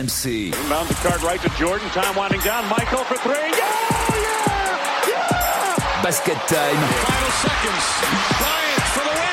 RMC. Inbound the card right to Jordan. Time winding down. Michael for three. Yeah! Yeah! Yeah! Basket time. Final seconds. Bryant for the win.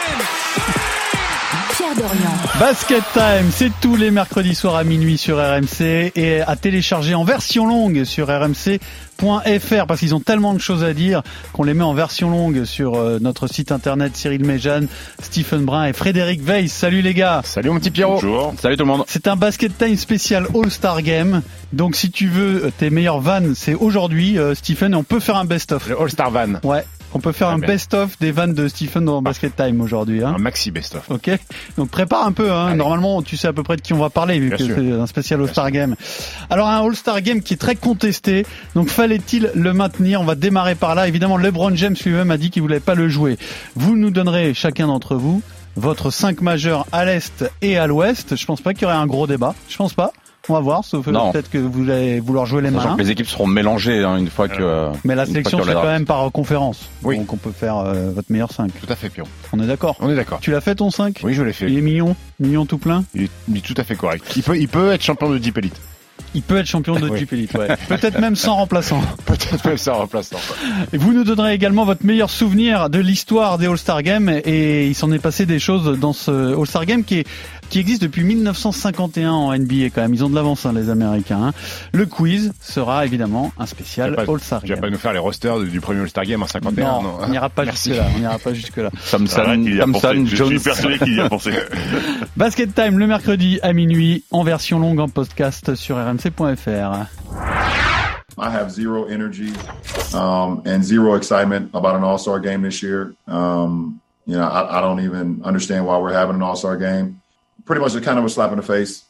Pierre Dorian. Basket Time, c'est tous les mercredis soirs à minuit sur RMC et à télécharger en version longue sur rmc.fr parce qu'ils ont tellement de choses à dire qu'on les met en version longue sur euh, notre site internet Cyril Méjeanne, Stephen Brun et Frédéric Weiss. Salut les gars Salut mon petit Pierrot. Bonjour. Salut tout le monde. C'est un Basket Time spécial All-Star Game. Donc si tu veux euh, tes meilleures vannes, c'est aujourd'hui euh, Stephen et on peut faire un best-of. Le All-Star Van. Ouais, on peut faire Ah un ben. best-of des vannes de Stephen dans Basket Time aujourd'hui. Hein. Un maxi best-of. Ok, donc prépare un peu. Hein. Normalement, tu sais à peu près de qui on va parler vu Bien que c'est un spécial All-Star Game. Alors un All-Star Game qui est très contesté. Donc fallait-il le maintenir? On va démarrer par là. Évidemment, LeBron James lui-même a dit qu'il voulait pas le jouer. Vous nous donnerez chacun d'entre vous votre 5 majeurs à l'est et à l'ouest. Je pense pas qu'il y aurait un gros débat. Je pense pas. On va voir, sauf euh, peut-être que vous allez vouloir jouer les mains. que les équipes seront mélangées hein, une fois que. Mais la sélection c'est quand même par conférence. Oui. Donc on peut faire euh, votre meilleur 5. Tout à fait, Pierrot. On est d'accord On est d'accord. Tu l'as fait ton 5 Oui, je l'ai fait. Il est mignon, mignon tout plein. Il est, il est tout à fait correct. Il peut, il peut être champion de Deep Elite. Il peut être champion de. Jeep Elite, ouais. Peut-être même sans remplaçant. Peut-être même en remplaçant. Et vous nous donnerez également votre meilleur souvenir de l'histoire des All-Star Games et il s'en est passé des choses dans ce All-Star Game qui est qui existe depuis 1951 en NBA quand même. Ils ont de l'avance hein, les Américains. hein. Le quiz sera évidemment un spécial All-Star Tu vas Game. pas nous faire les rosters du, premier All-Star Game en 51 Non, non. on n'ira pas Merci. jusque là. On n'ira pas jusque là. Thompson, Arrête, il y a Thompson, pensé. Je suis persuadé qu'il y a pensé. Basket Time le mercredi à minuit en version longue en podcast sur rmc.fr. I have zero energy um, and zero excitement about an All Star game this year. Um, you know, I, I don't even understand why we're having an All Star game. Pretty much a kind of a slap in the face.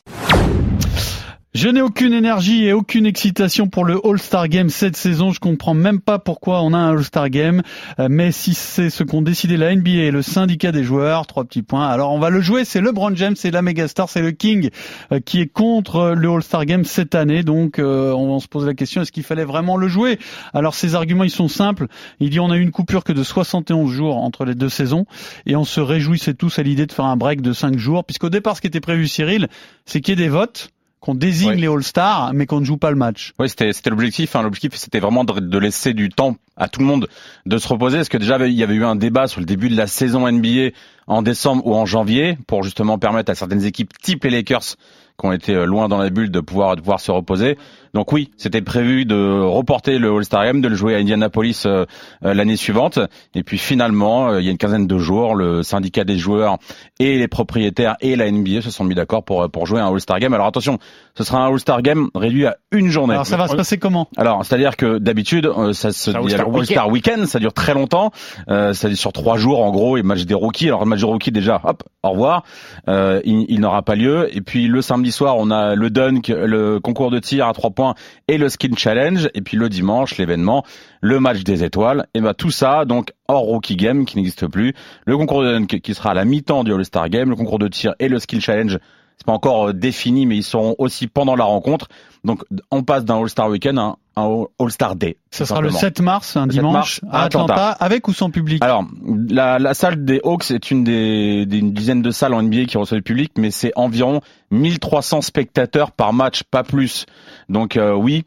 Je n'ai aucune énergie et aucune excitation pour le All-Star Game cette saison. Je comprends même pas pourquoi on a un All-Star Game. Euh, Mais si c'est ce qu'ont décidé la NBA et le syndicat des joueurs, trois petits points. Alors on va le jouer. C'est LeBron James, c'est la mégastar, c'est le King euh, qui est contre le All-Star Game cette année. Donc euh, on se pose la question est-ce qu'il fallait vraiment le jouer? Alors ces arguments ils sont simples. Il dit on a eu une coupure que de 71 jours entre les deux saisons et on se réjouissait tous à l'idée de faire un break de 5 jours puisqu'au départ ce qui était prévu Cyril, c'est qu'il y ait des votes qu'on désigne Oui. les All-Stars, mais qu'on ne joue pas le match. Oui, c'était c'était l'objectif. Hein. L'objectif, c'était vraiment de, de laisser du temps à tout le monde de se reposer. Parce que déjà, il y avait eu un débat sur le début de la saison NBA en décembre ou en janvier pour justement permettre à certaines équipes, type les Lakers, qui ont été euh, loin dans la bulle, de pouvoir, de pouvoir se reposer. Donc oui, c'était prévu de reporter le All-Star Game, de le jouer à Indianapolis euh, euh, l'année suivante. Et puis finalement, euh, il y a une quinzaine de jours, le syndicat des joueurs et les propriétaires et la NBA se sont mis d'accord pour, pour jouer un All-Star Game. Alors attention, ce sera un All-Star Game réduit à une journée. Alors ça va se passer comment? Alors, c'est-à-dire que d'habitude, euh, ça se C'est un il y a le All-Star All-Star Weekend, ça dure très longtemps, euh, ça dure sur trois jours en gros, et match des rookies. Alors le match des rookies déjà, hop, au revoir, euh, il, il n'aura pas lieu. Et puis le samedi soir, on a le dunk, le concours de tir à trois points et le skin challenge. Et puis le dimanche, l'événement, le match des étoiles. Et ben tout ça, donc hors rookie game qui n'existe plus, le concours de dunk qui sera à la mi-temps du All-Star Game, le concours de tir et le skill challenge. C'est pas encore euh, défini, mais ils seront aussi pendant la rencontre. Donc, on passe d'un All-Star Weekend à un, All-Star Day. Ça tout sera le simplement. 7 mars, un Le 7 dimanche, mars, à Atlanta, Atlanta. avec ou sans public Alors, la, la salle des Hawks est une des, des une dizaine de salles en NBA qui reçoit du public, mais c'est environ 1300 spectateurs par match, pas plus. Donc euh, oui,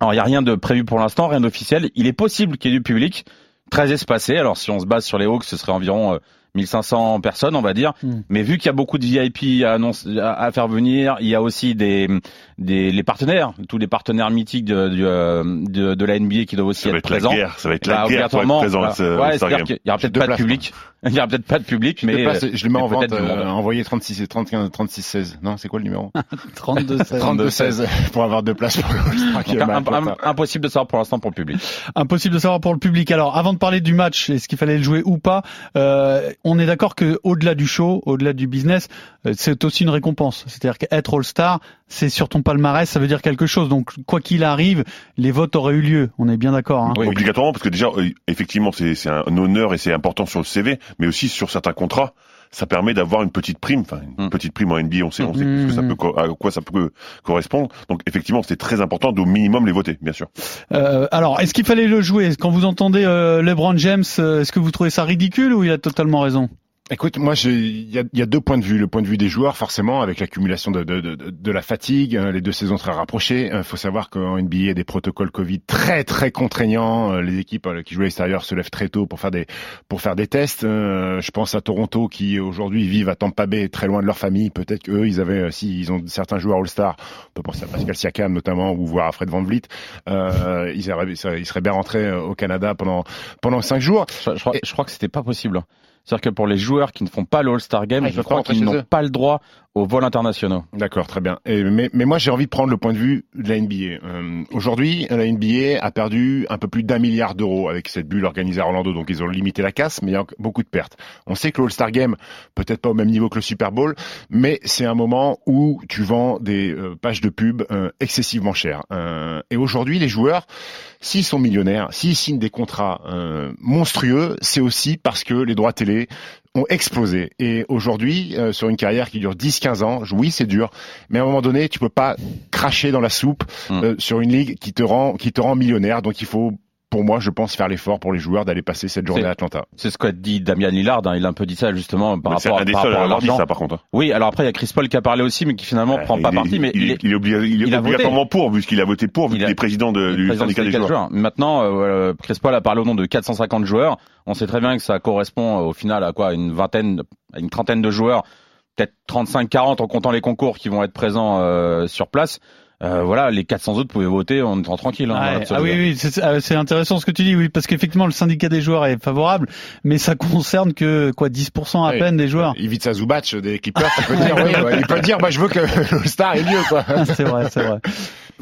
alors il y a rien de prévu pour l'instant, rien d'officiel. Il est possible qu'il y ait du public, très espacé. Alors si on se base sur les Hawks, ce serait environ euh, 1500 personnes, on va dire. Hmm. Mais vu qu'il y a beaucoup de VIP à, annoncer, à, à faire venir, il y a aussi des, des les partenaires, tous les partenaires mythiques de, du, euh, de, de la NBA qui doivent aussi Ça va être être la présents. guerre. Ça va être Bah, la guerre pour être présent ce Ouais, c'est-à-dire qu'il y aura peut-être Deux pas de public. Il y aura peut-être pas de public, mais, je le mets mais en vente, euh, envoyé 36, 35, 36, 16. Non, c'est quoi le numéro 32 16. 32, 16 pour avoir deux places pour le Atlanta. impossible de savoir pour l'instant pour le public. Impossible de savoir pour le public. Alors, avant de parler du match, est-ce qu'il fallait le jouer ou pas euh, On est d'accord que au-delà du show, au-delà du business, euh, c'est aussi une récompense. C'est-à-dire qu'être All-Star, c'est sur ton palmarès, ça veut dire quelque chose. Donc, quoi qu'il arrive, les votes auraient eu lieu. On est bien d'accord. Hein Oui. Obligatoirement, parce que déjà, euh, effectivement, c'est c'est un honneur et c'est important sur le CV, mais aussi sur certains contrats. Ça permet d'avoir une petite prime, enfin une Mm. petite prime en NBA, on sait, on sait ce que ça Mm. peut, co- à quoi ça peut correspondre. Donc effectivement, c'est très important d'au minimum les voter, bien sûr. Euh, alors, est-ce qu'il fallait le jouer? Quand vous entendez euh, LeBron James, euh, est-ce que vous trouvez ça ridicule ou il a totalement raison? Écoute, moi, il y a, y a deux points de vue. Le point de vue des joueurs, forcément, avec l'accumulation de, de, de, de la fatigue, euh, les deux saisons très rapprochées. Il faut savoir qu'en NBA, il y a des protocoles Covid très très contraignants. Euh, Les équipes euh, qui jouent à l'extérieur se lèvent très tôt pour faire des pour faire des tests. Euh, Je pense à Toronto qui aujourd'hui vivent à Tampa Bay, très loin de leur famille. Peut-être qu'eux, ils avaient, euh, si ils ont certains joueurs All-Star, on peut penser à Pascal Siakam notamment, ou voir à Fred Van Vliet, euh, ils, auraient- ils seraient ils seraient bien rentrés euh, au Canada pendant pendant cinq jours. Je, je crois, Et- je crois que c'était pas possible. C'est-à-dire que pour les joueurs qui ne font pas le All-Star Game, Ah, je crois qu'ils n'ont pas le droit aux vols internationaux. D'accord, très bien. Mais, mais moi, j'ai envie de prendre le point de vue de la NBA. Euh, Aujourd'hui, la NBA a perdu un peu plus d'un milliard d'euros avec cette bulle organisée à Orlando. Donc, ils ont limité la casse, mais il y a beaucoup de pertes. On sait que le All-Star Game, peut-être pas au même niveau que le Super Bowl, mais c'est un moment où tu vends des euh, pages de pub euh, excessivement chères. Euh, et aujourd'hui, les joueurs, s'ils sont millionnaires, s'ils signent des contrats euh, monstrueux, c'est aussi parce que les droits télé ont explosé. Et aujourd'hui, euh, sur une carrière qui dure 10-15 ans, oui, c'est dur, mais à un moment donné, tu peux pas cracher dans la soupe Mm. euh, sur une ligue qui te rend qui te rend millionnaire. Donc il faut pour moi, je pense faire l'effort pour les joueurs d'aller passer cette journée à Atlanta. C'est ce qu'a dit Damien Lillard. hein. Il a un peu dit ça justement par rapport, un des par à rapport à l'argent. ça, par contre. hein. Oui, alors après il y a Chris Paul qui a parlé aussi, mais qui finalement prend Euh, pas il est- parti. Mais il, est, il est obligé- il est il obligatoirement pour, puisqu'il a voté pour, vu Il qu'il est président de- du président syndicat des de joueurs. Maintenant, euh, Chris Paul a parlé au nom de 450 joueurs. On sait très bien que ça correspond euh, au final à quoi Une vingtaine, à une trentaine de joueurs, peut-être 35-40 en comptant les concours qui vont être présents euh, sur place. Euh, voilà, les 400 autres pouvaient voter en étant tranquille. Hein, Ouais, voilà, ah oui, oui, c'est ah, c'est intéressant ce que tu dis, oui, parce qu'effectivement le syndicat des joueurs est favorable, mais ça concerne que quoi 10% à Oui. peine des joueurs. Il vite sa Zubac des Clippers, il peut dire, oui, ouais, il peut dire, bah, je veux que le star est mieux, quoi. c'est vrai, c'est vrai.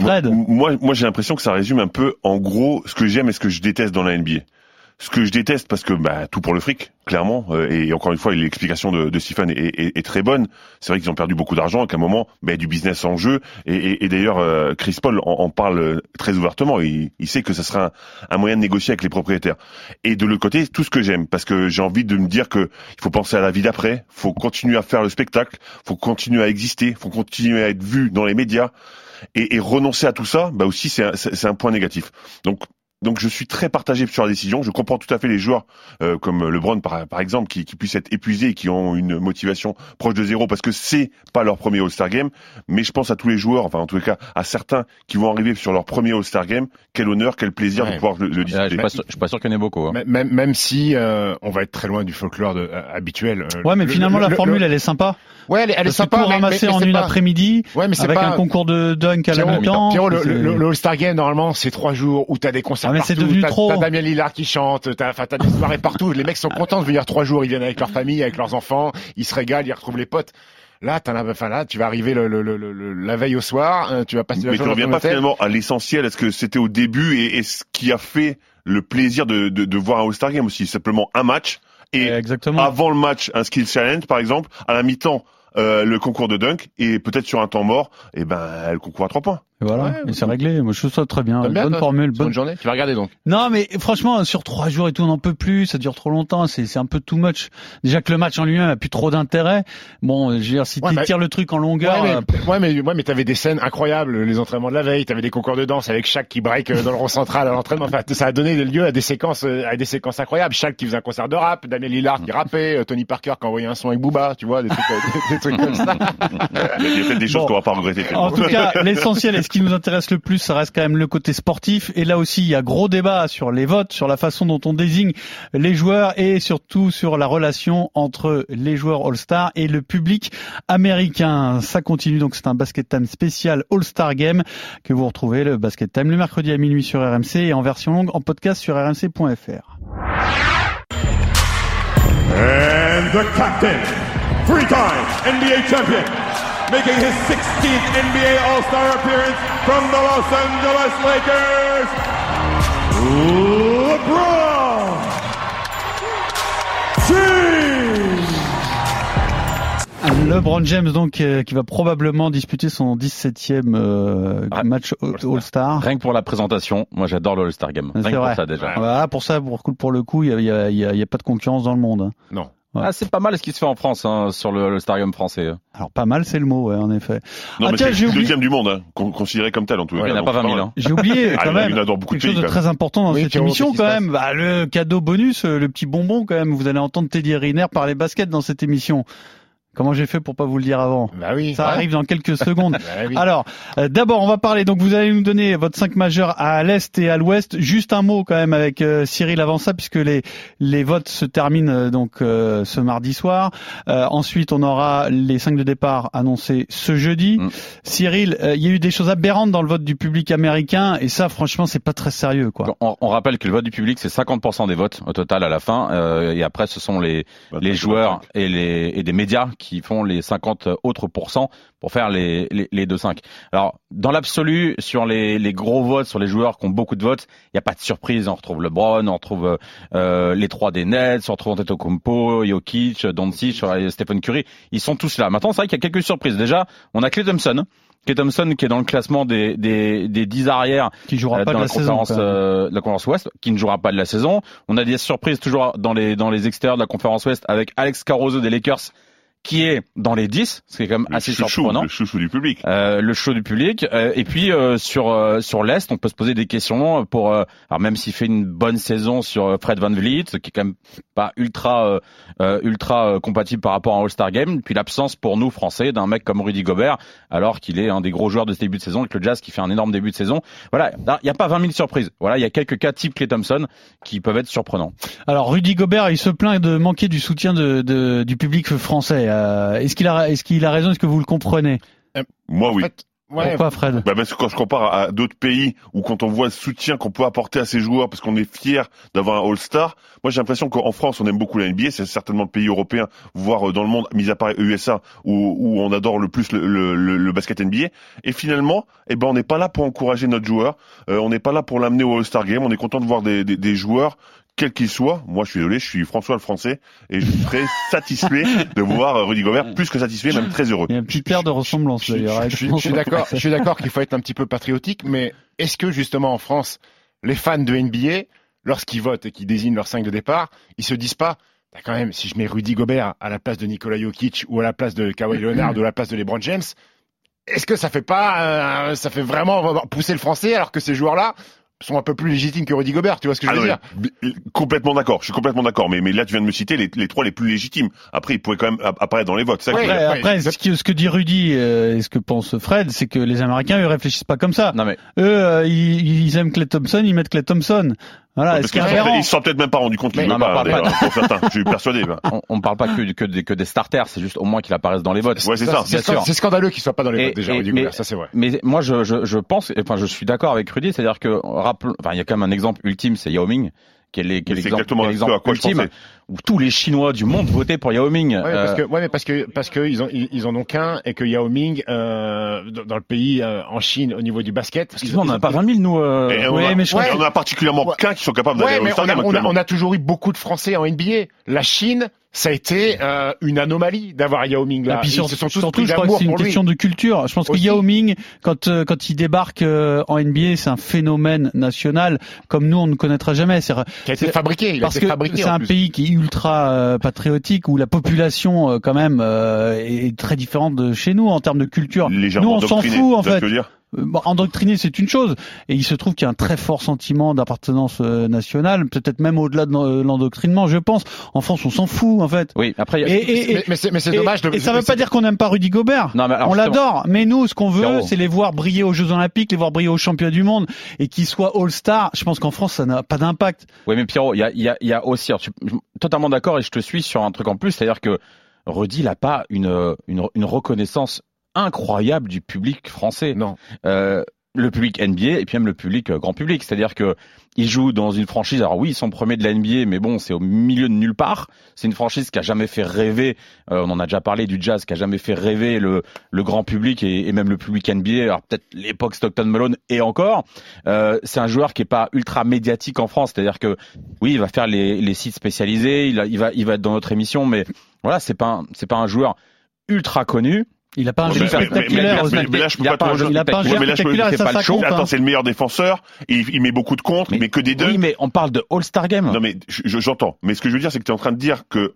Fred. moi, moi, j'ai l'impression que ça résume un peu, en gros, ce que j'aime et ce que je déteste dans la NBA. Ce que je déteste, parce que bah, tout pour le fric, clairement, euh, et encore une fois, l'explication de, de est, est- est très bonne. C'est vrai qu'ils ont perdu beaucoup d'argent, et qu'à un moment, bah, du business en jeu. Et, et- et d'ailleurs, euh, Chris Paul en, en parle très ouvertement. Il, il sait que ça sera un, un moyen de négocier avec les propriétaires. Et de l'autre côté, tout ce que j'aime, parce que j'ai envie de me dire que il faut penser à la vie d'après, faut continuer à faire le spectacle, faut continuer à exister, faut continuer à être vu dans les médias et, et renoncer à tout ça, bah aussi c'est un, un point négatif. Donc donc je suis très partagé sur la décision. Je comprends tout à fait les joueurs euh, comme LeBron par, par exemple qui, qui puissent être épuisés et qui ont une motivation proche de zéro parce que c'est pas leur premier All-Star Game. Mais je pense à tous les joueurs, enfin en tous les cas à certains qui vont arriver sur leur premier All-Star Game. Quel honneur, quel plaisir de pouvoir le, le je discuter. suis pas sûr, je suis pas sûr qu'il y en ait beaucoup. hein. Même- Même, même si euh, on va être très loin du folklore de- euh, habituel. euh, Ouais, mais le- finalement le- la le- formule le- elle est sympa. Ouais, elle, est- elle sympa. tout mais- ramasser mais- mais en une pas- après-midi Ouais, mais c'est avec pas un concours de dunk à la mi-temps. Pierrot, le, le, le All-Star Game, normalement, c'est trois jours où t'as des concerts Ah, mais c'est partout, devenu t'as, trop. t'as Damien Lillard qui chante, t'as, enfin, t'as des soirées partout. Les mecs sont contents de venir trois jours, ils viennent avec leur famille, avec leurs enfants, ils se régalent, ils retrouvent les potes. Là, t'as, la- enfin, là, tu vas arriver le, le, le, le- la veille au soir, euh, tu vas passer la Mais tu reviens pas hôtel. finalement à l'essentiel. Est-ce que c'était au début et, et ce qui a fait le plaisir de, de, de voir un All-Star Game aussi? Simplement un match et Exactement. avant le match un skill challenge par exemple, à la mi-temps euh, le concours de dunk et peut-être sur un temps mort, et ben le concours à trois points. Et voilà, Ouais, et c'est réglé. Moi je trouve ça très bien. Bonne toi formule, bonne journée, tu vas regarder donc. Non, mais franchement, sur trois jours et tout, on n'en peut plus. Ça dure trop longtemps. C'est c'est un peu too much. Déjà que le match en lui-même a plus trop d'intérêt. Bon, je veux dire, si Ouais, tu bah- tires le truc en longueur, Ouais, euh, mais, ouais, mais, ouais, mais t'avais des scènes incroyables, les entraînements de la veille, t'avais des concours de danse avec Shaq qui break euh, dans le rond central à l'entraînement. Enfin, ça a donné lieu à des séquences, euh, à des séquences incroyables. Shaq qui faisait un concert de rap, Damien Lillard qui rappait, Tony Parker qui envoyait un son avec Booba, tu vois, des trucs, des, des trucs comme ça. Il y a peut-être des choses Bon. qu'on va pas regretter. En tout cas, l'essentiel qui nous intéresse le plus, ça reste quand même le côté sportif. Et là aussi, il y a gros débat sur les votes, sur la façon dont on désigne les joueurs et surtout sur la relation entre les joueurs All-Star et le public américain. Ça continue, donc c'est un Basket Time spécial All-Star Game que vous retrouvez le Basket Time le mercredi à minuit sur RMC et en version longue en podcast sur rmc.fr. NBA champion, making his 16th NBA All-Star appearance from the Los Angeles Lakers, LeBron James. LeBron James donc euh, qui va probablement disputer son 17e euh, Ah, match All- All-Star. Rien que pour la présentation, moi j'adore le All-Star Game. C'est Rien que vrai. pour ça déjà. Voilà, pour ça, pour, pour le coup, il y a, y, a, y a- y a pas de concurrence dans le monde. hein. Non. Ouais. Ah, c'est pas mal ce qui se fait en France hein, sur le, le Stadium français. Alors pas mal, c'est le mot, ouais, en effet. Non, ah tiens, j'ai le oublié, deuxième du monde, hein, con- considéré comme tel en tout cas. il n'y en a pas c'est 20 000. mal. Hein. j'ai oublié Ah, quand il y en a- même il y en a dans beaucoup de quelque chose pays, de quand très important dans Oui, cette émission quand même. Bah, le cadeau bonus, euh, le petit bonbon quand même. Vous allez entendre Teddy Riner parler basket dans cette émission. Comment j'ai fait pour pas vous le dire avant Bah oui. Ça Ouais. arrive dans quelques secondes. Bah oui. Alors, euh, d'abord, on va parler. Donc, vous allez nous donner votre 5 majeurs à l'est et à l'ouest. Juste un mot quand même avec euh, Cyril avant ça, puisque les les votes se terminent euh, donc euh, ce mardi soir. Euh, ensuite, on aura les 5 de départ annoncés ce jeudi. Mm. Cyril, euh, il y a eu des choses aberrantes dans le vote du public américain, et ça, franchement, c'est pas très sérieux, quoi. On, on rappelle que le vote du public, c'est 50% des votes au total à la fin. euh, et après, ce sont les, Bah, les joueurs et, les, et des médias qui font les 50 autres pourcents pour faire les, les, les 2-5. Alors, dans l'absolu, sur les, les gros votes, sur les joueurs qui ont beaucoup de votes, il n'y a pas de surprise. On retrouve LeBron, on retrouve euh, les trois des Nets, on retrouve Antetokounmpo, Jokic, Doncic, Stephen Curry. Ils sont tous là. Maintenant, c'est vrai qu'il y a quelques surprises. Déjà, on a Clay Thompson. Clay Thompson qui est dans le classement des, des, des 10 arrières Qui jouera euh, pas dans de la, la saison. conférence, même. euh, de la conférence Ouest, qui ne jouera pas de la saison. On a des surprises toujours dans les dans les extérieurs de la conférence Ouest avec Alex Caruso des Lakers, qui est dans les 10, ce qui est quand même Le assez chouchou, surprenant. le chouchou du public. Euh, le show du public Euh, et puis euh, sur euh, sur l'est on peut se poser des questions pour euh, alors même s'il fait une bonne saison sur euh, Fred Van Vliet qui est quand même pas ultra ultra euh, compatible par rapport à un All-Star Game puis l'absence pour nous français d'un mec comme Rudy Gobert alors qu'il est un des gros joueurs de ce début de saison avec le Jazz qui fait un énorme début de saison voilà il n'y a pas 20 000 surprises voilà il y a quelques cas type Clay Thompson qui peuvent être surprenants Alors Rudy Gobert, il se plaint de manquer du soutien de, de- du public français. Euh, est-ce qu'il a est-ce qu'il a raison Est-ce que vous le comprenez Moi, En oui. fait, ouais, Pourquoi, Fred Bah parce que quand je compare à d'autres pays où quand on voit le soutien qu'on peut apporter à ces joueurs parce qu'on est fier d'avoir un All-Star, moi j'ai l'impression qu'en France on aime beaucoup la NBA, c'est certainement le pays européen, voire euh, dans le monde, mis à part USA, où, où on adore le plus le, le, le- le basket NBA. Et finalement, eh ben on n'est pas là pour encourager notre joueur, euh, on n'est pas là pour l'amener au All-Star Game, on est content de voir des, des, des joueurs quels qu'ils soient, moi je suis désolé, je suis François le Français et je suis très satisfait de voir euh, Rudy Gobert, plus que satisfait, même très heureux. Il y a un petit air de ressemblance Je, je- d'ailleurs. je- je suis d'accord, je suis d'accord qu'il faut être un petit peu patriotique, mais est-ce que justement en France, les fans de NBA, lorsqu'ils votent et qu'ils désignent leur 5 de départ, ils se disent pas, bah, quand même, si je mets Rudy Gobert à la place de Nikola Jokic ou à la place de Kawhi Leonard ou à la place de LeBron James, est-ce que ça fait pas, euh, ça fait vraiment pousser le français alors que ces joueurs-là sont un peu plus légitimes que Rudy Gobert, tu vois ce que je Ah veux non, dire complètement d'accord, je suis complètement d'accord, mais, mais là tu viens de me citer les, les trois les plus légitimes. Après, ils pourraient quand même app- apparaître dans les votes. Que Ouais, je veux dire. Après, après, ce, que, ce que dit Rudy euh, et ce que pense Fred, c'est que les Américains, eux, réfléchissent pas comme ça. non mais Eux, euh, ils, ils aiment Clay Thompson, ils mettent Clay Thompson. Voilà, Parce qu'ils ils se sont peut-être même pas rendu compte qu'ils ne pas, d'ailleurs, pour certains. Je suis persuadé. on, ne parle pas que, que, des- que des starters c'est juste au moins qu'il apparaisse dans les votes Ouais, c'est ça. C'est scandaleux qu'il soit pas dans les Et- votes déjà, et- Rudy mais- Gobert, ça c'est vrai. Mais moi, je, je, je pense, enfin, je suis d'accord avec Rudy, c'est-à-dire que enfin, il y a quand même un exemple ultime, c'est Yao Ming, qui est l'exemple ultime, pensais. Où tous les Chinois du monde votaient pour Yao Ming. Ouais, parce Euh, que, ouais, mais parce que parce que ils ont ils, ils en ont qu'un et que Yao Ming euh, dans, dans le pays euh, en Chine au niveau du basket. ils- excuse-moi, on ils- n'a pas 20 000 nous. euh, Et on, ouais, a, mais je crois- on a particulièrement Ouais. qu'un qui sont capables d'aller Ouais, au mais on a, on, a, on a toujours eu beaucoup de Français en NBA. La Chine, ça a été euh, une anomalie d'avoir Yao Ming là. Et puis Ils se sont tous surtout, pris je crois que c'est une lui. question de culture. Je pense que. Yao Ming, quand euh, quand il débarque euh, en NBA, c'est un phénomène national comme nous on ne connaîtra jamais. C'est Qui a été c'est- fabriqué. Il a parce été que fabriqué. c'est un plus. pays qui est ultra euh, patriotique où la population euh, quand même euh, est très différente de chez nous en termes de culture. légèrement nous on s'en fout en fait. Euh, bon, endoctriner, c'est une chose, et il se trouve qu'il y a un très fort sentiment d'appartenance euh, nationale, peut-être même au-delà de euh, l'endoctrinement, je pense. En France, on s'en fout, en fait. Oui, après, il y a- Et, et, et- Mais, mais c'est dommage de. et ça veut c'est- pas dire qu'on n'aime pas Rudy Gobert. Non, mais alors, on l'adore, mais nous, ce qu'on veut, c'est les voir briller aux Jeux Olympiques, les voir briller aux Championnats du Monde, et qu'ils soient All-Star. Je pense qu'en France, ça n'a pas d'impact. Oui, mais Pierrot, il y a, il y, a, il y a aussi, alors, tu- je suis totalement d'accord et je te suis sur un truc en plus, c'est-à-dire que Rudy, il n'a pas une, une, une reconnaissance incroyable du public français. Non. Euh, le public NBA et puis même le public euh, grand public, c'est-à-dire que il joue dans une franchise. Alors oui, ils sont premiers de la NBA, mais bon, c'est au milieu de nulle part. C'est une franchise qui a jamais fait rêver. euh, on en a déjà parlé du jazz, qui a jamais fait rêver le, le grand public et, et même le public NBA. Alors peut-être l'époque Stockton Malone et encore. Euh, c'est un joueur qui est pas ultra médiatique en France, c'est-à-dire que oui, il va faire les, les sites spécialisés, il, a- il va il va être dans notre émission, mais voilà, c'est pas c'est pas un joueur ultra connu. Il a pas un Mais- jeu mais- mais- spectaculaire. mais- mais- mais là, je peux pas te rejoindre. Il a pas un jeu mais spectaculaire ça, pas le show. Attends, hein. c'est le meilleur défenseur, il, met beaucoup de contre, il met que des deux. Oui, mais on parle de All-Star Game. Non mais je- je- j'entends. Mais ce que je veux dire, c'est que tu es en train de dire que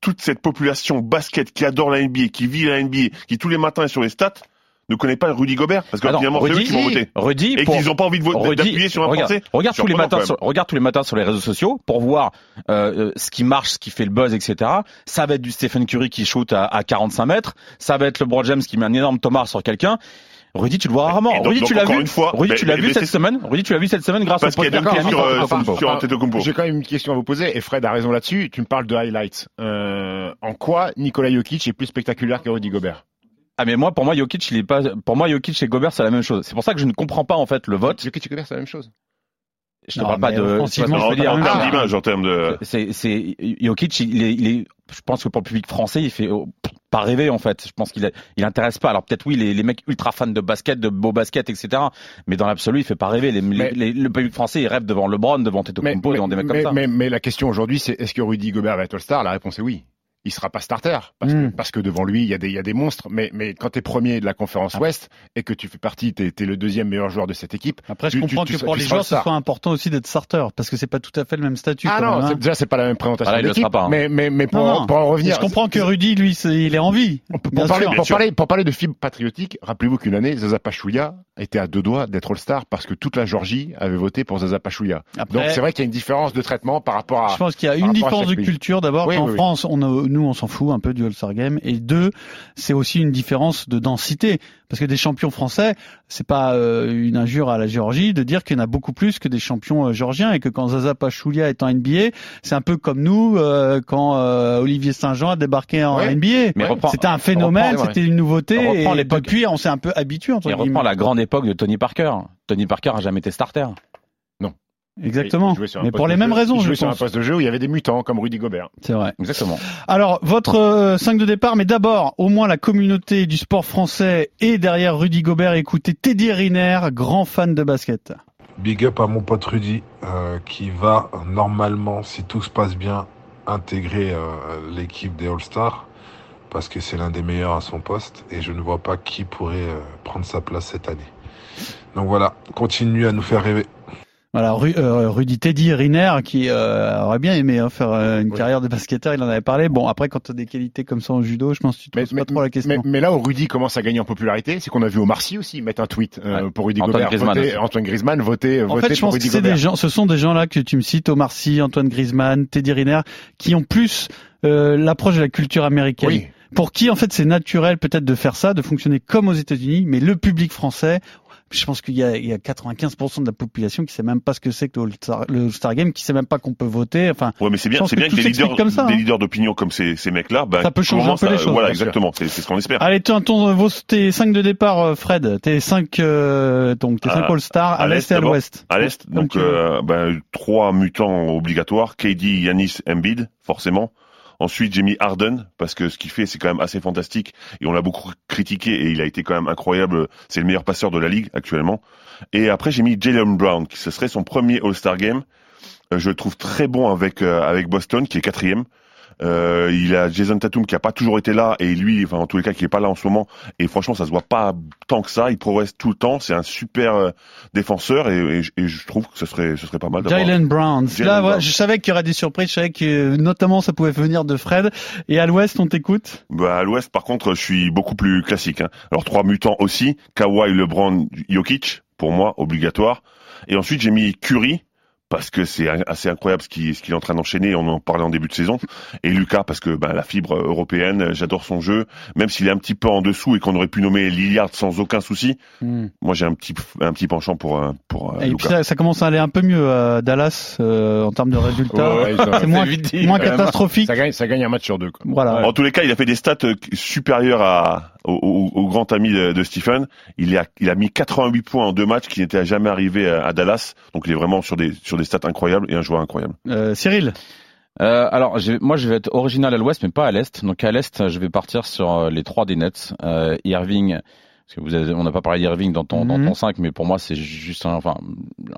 toute cette population basket qui adore la NBA, qui vit la NBA, qui tous les matins est sur les stats, ne connaît pas Rudy Gobert parce que Ah non, finalement c'est eux Rudy- qui vont voter Rudy, et pour- qu'ils n'ont pas envie de voter Rudy, d'appuyer sur un regarde, Français. regarde tous les matins, sur, même. regarde tous les matins sur les réseaux sociaux pour voir euh, euh, ce qui marche, ce qui fait le buzz, etc. Ça va être du Stephen Curry qui shoot à, à 45 mètres. Ça va être LeBron James qui met un énorme tomard sur quelqu'un. Rudy, tu le vois rarement. Donc- Rudy, donc, tu l'as encore vu. une fois, Rudy, mais- tu l'as vu cette semaine? Rudy, tu l'as vu cette semaine grâce Parce au qu'il y a poster deux qu'il a mis sur, sur euh, sur. J'ai quand même une question à vous poser, et Fred a raison là-dessus. Tu me parles de highlights. Euh, en quoi Nikola Jokic est plus spectaculaire que Rudy Gobert? Ah mais moi, pour moi, Jokic, il est pas. Pour moi, Jokic et Gobert, c'est la même chose. C'est pour ça que je ne comprends pas en fait le vote. Jokic et Gobert, c'est la même chose. Je Non, parle pas de. offensivement, je veux En, termes d'image, en termes de. C'est, c'est, Jokic, il est, il est, je pense que pour le public français, il fait oh, pas rêver en fait. Je pense qu'il, il intéresse pas. Alors peut-être oui, les, les mecs ultra fans de basket, de beau basket, etc. Mais dans l'absolu, il fait pas rêver. Les, Mais- les- le public français, il rêve devant LeBron, devant Antetokounmpo, devant des mecs mais, comme ça. mais- mais la question aujourd'hui, c'est est-ce que Rudy Gobert va être All-Star? La réponse est oui. Il sera pas starter parce, Mm. que, parce que devant lui il y a des il y a des monstres. Mais mais quand t'es premier de la conférence Ah. Ouest et que tu fais partie, t'es es le deuxième meilleur joueur de cette équipe. Après, je Tu- comprends tu- que tu- pour tu les joueurs, ce soit important aussi d'être starter, parce que c'est pas tout à fait le même statut. Ah quand non, même, hein. déjà c'est pas la même présentation Ah là, il le d'équipe. sera pas, hein. Mais mais mais pour, Non, non. pour en Mais revenir, je comprends que Rudy, lui, il est en vie. Pour Bien parler, sûr. pour, sûr. parler, pour parler de fibre patriotique, rappelez-vous qu'une année, Zaza Pachulia était à deux doigts d'être All-Star parce que toute la Georgie avait voté pour Zaza Pachulia. Donc c'est vrai qu'il y a une différence de traitement par rapport à. Je pense qu'il y a une différence de culture d'abord. Oui. France, on a- nous, on s'en fout un peu du All-Star Game. Et deux, c'est aussi une différence de densité. Parce que des champions français, c'est pas euh, une injure à la Géorgie de dire qu'il y en a beaucoup plus que des champions euh, géorgiens et que quand Zaza Pachulia est en NBA, c'est un peu comme nous euh, quand euh, Olivier Saint-Jean a débarqué en Ouais. NBA. C'était un phénomène, c'était une nouveauté. Reprends et l'époque. depuis, on s'est un peu habitué entre guillemets. reprend la grande époque de Tony Parker. Tony Parker a jamais été starter. Exactement. Mais pour les mêmes jeu. raisons, je jouait sur un pense. poste de jeu où il y avait des mutants comme Rudy Gobert. C'est vrai. Exactement. Alors, votre euh, 5 de départ, mais d'abord, au moins la communauté du sport français et derrière Rudy Gobert, écoutez Teddy Riner, grand fan de basket. Big up à mon pote Rudy, euh, qui va euh, normalement, si tout se passe bien, intégrer euh, l'équipe des All-Stars, parce que c'est l'un des meilleurs à son poste, et je ne vois pas qui pourrait euh, prendre sa place cette année. Donc voilà, continue à nous faire rêver. Voilà, Ru- euh, Rudy Teddy Riner, qui euh, aurait bien aimé hein, faire euh, une Oui. carrière de basketteur, il en avait parlé. Bon, après, quand tu as des qualités comme ça en judo, je pense que tu te Mais, poses mais- pas trop la question. mais- mais là où Rudy commence à gagner en popularité, c'est qu'on a vu Omar Sy aussi mettre un tweet euh, Ouais. pour Rudy Antoine Gobert. Griezmann voter-. Antoine Griezmann voter, En voter fait, je pour pense que Rudy c'est Gobert. des gens, ce sont des gens-là que tu me cites, Omar Sy, Antoine Griezmann, Teddy Riner, qui ont plus euh, l'approche de la culture américaine. Oui. Pour qui, en fait, c'est naturel peut-être de faire ça, de fonctionner comme aux États-Unis, mais le public français, je pense qu'il y y a 95% de la population qui sait même pas ce que c'est que le All-Star, All-Star Game, qui sait même pas qu'on peut voter. Enfin, Ouais, mais c'est bien, c'est que bien que, tout des leaders, comme ça, des hein. leaders d'opinion comme ces, ces mecs-là, ben, Ça peut changer un peu les choses, Voilà, exactement. C'est ce qu'on espère. allez, ton, ton, vos, tes 5 de départ, euh, Fred, tes 5, euh, donc tes À- 5 All-Stars à, à l'Est et à l'Ouest. À l'Est, donc veux. euh, ben, trois mutants obligatoires, KD, Yanis, Embiid, forcément. Ensuite, j'ai mis Harden parce que ce qu'il fait, c'est quand même assez fantastique et on l'a beaucoup critiqué et il a été quand même incroyable. C'est le meilleur passeur de la ligue actuellement. Et après, j'ai mis Jalen Brown, qui ce serait son premier All-Star Game. Euh, je le trouve très bon avec euh, avec Boston, qui est quatrième. Euh, il a Jason Tatum qui a pas toujours été là et lui, enfin en tous les cas, qui est pas là en ce moment. Et franchement, ça se voit pas tant que ça. Il progresse tout le temps. C'est un super euh, défenseur et, et je- et je trouve que ce serait ce serait pas mal. Jalen Brown. Là, Brown. ouais, je savais qu'il y aurait des surprises. Je savais que notamment ça pouvait venir de Fred. Et à l'Ouest, on t'écoute. Bah, à l'Ouest, par contre, je suis beaucoup plus classique. Hein. Alors trois mutants aussi, Kawhi, LeBron, Jokic, pour moi obligatoire. Et ensuite j'ai mis Curry parce que c'est assez incroyable ce qu'il est en train d'enchaîner. On en parlait en début de saison. Et Lucas parce que bah, la fibre européenne, j'adore son jeu, même s'il est un petit peu en dessous et qu'on aurait pu nommer Lillard sans aucun souci. Moi j'ai un petit un petit penchant pour euh, pour euh, Et puis Luka. ça, ça commence à aller un peu mieux à Dallas euh, en termes de résultats. Ouais, ouais, c'est moins, dit. catastrophique. Ça gagne, ça gagne un match sur deux. Quoi. Voilà. En tous les cas, il a fait des stats euh, supérieures à, au, au- au grand ami de, de Stephen. Il a, il a mis 88 points en deux matchs qui n'étaient jamais arrivés à, à Dallas. Donc il est vraiment sur des, sur des stats incroyables et un joueur incroyable. Euh, Cyril. Euh, alors, moi, je vais être original à l'ouest, mais pas à l'est. Donc, à l'est, je vais partir sur euh, les trois des Nets. Euh, Irving, parce que vous avez, on n'a pas parlé d'Irving dans ton, dans Mhm. ton 5, mais pour moi, c'est juste un, enfin,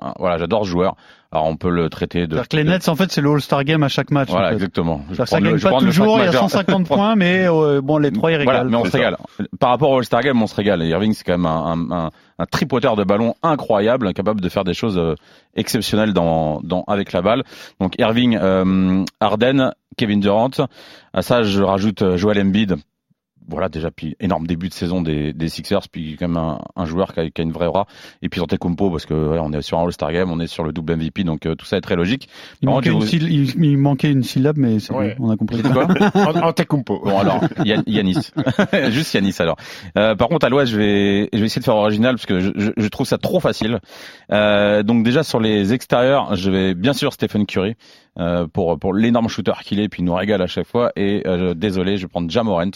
un- voilà, j'adore ce joueur. Alors, on peut le traiter de. C'est-à-dire que les Nets, en fait, c'est le All-Star Game à chaque match. Voilà, en fait. exactement. Je Ça, gagne pas toujours, il y a cinq majeur. 150 points, mais euh, bon, les trois, ils Voilà, régalent. mais on se régale. Par rapport au All-Star Game, on se régale. Irving, c'est quand même un, un, un, tripoteur de ballon incroyable, capable de faire des choses euh, exceptionnelles dans, dans, avec la balle. Donc Irving, euh, Harden, Kevin Durant. À ça, je rajoute euh, Joel Embiid. Voilà, déjà, puis énorme début de saison des, des Sixers, puis quand même un, un joueur qui a, qui a une vraie aura. Et puis Compo parce que ouais, on est sur un All-Star Game, on est sur le double MVP, donc euh, tout ça est très logique. Il Par manquait, contre, une vous- il, il manquait une syllabe, mais c'est Ouais. bon, on a compris. Quoi Tecumpo. Bon alors, Yann- Yanis, juste Yanis alors. Euh, par contre à l'Ouest, je vais, je vais essayer de faire original parce que je, je- je trouve ça trop facile. Euh, donc déjà sur les extérieurs, je vais bien sûr Stephen Curry euh, pour pour l'énorme shooter qu'il est, puis il nous régale à chaque fois. Et euh, désolé, je vais prendre Jamorant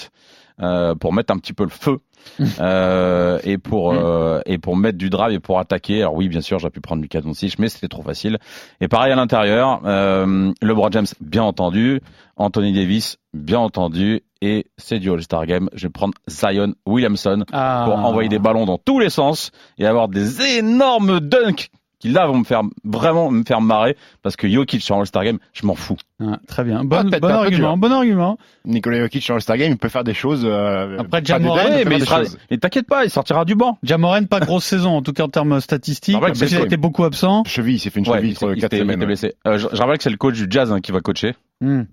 euh, pour mettre un petit peu le feu. euh, et pour euh, et pour mettre du drive et pour attaquer. Alors oui bien sûr j'aurais pu prendre Lucas Doncic mais c'était trop facile. Et pareil à l'intérieur euh, LeBron James bien entendu. Anthony Davis bien entendu. Et c'est du All-Star Game. Je vais prendre Zion Williamson Ah. pour envoyer des ballons dans tous les sens et avoir des énormes dunks qui là vont me faire vraiment me faire marrer parce que Jokic sur All-Star Game je m'en fous Ah, très bien. Ah, Bon, peu argument. Bon argument. Nicolas Jokic sur All-Star Game, il peut faire des choses. euh, Après, Jamoran, Ouais, mais et t'inquiète pas il sortira du banc Jamoran, pas grosse saison, en tout cas en termes statistiques. Ah ouais, parce qu'il été beaucoup absent. Cheville, il s'est fait une Ouais, cheville il s'est- il 4 il semaines. était ouais. blessé. Euh, je, je rappelle que c'est le coach du Jazz hein, qui va coacher Hmm.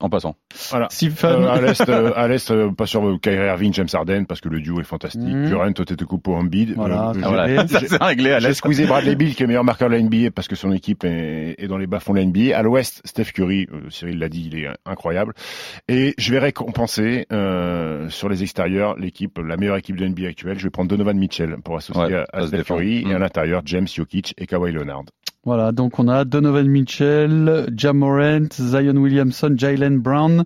En passant Voilà. Euh, à l'est, euh, à l'est, euh, pas sur euh, Kyrie Irving, James Harden, parce que le duo est fantastique. Mhm. Durant, Antetokounmpo, Embiid. Voilà, Euh, j'ai- Ah, voilà. J'ai- ça c'est réglé à J'ai l'Est squeezé Bradley Bill, qui est le meilleur marqueur de la NBA, parce que son équipe est, est dans les bas-fonds de la NBA. À l'ouest, Steph Curry, euh, Cyril l'a dit, il est incroyable. Et je vais récompenser euh, sur les extérieurs l'équipe, la meilleure équipe de NBA actuelle. Je vais prendre Donovan Mitchell pour associer Ouais, à, Steph défend. Curry. Et à l'intérieur, James, Jokic et Kawhi Leonard. Voilà, donc on a Donovan Mitchell, Jamorant, Zion Williamson, Jalen Brown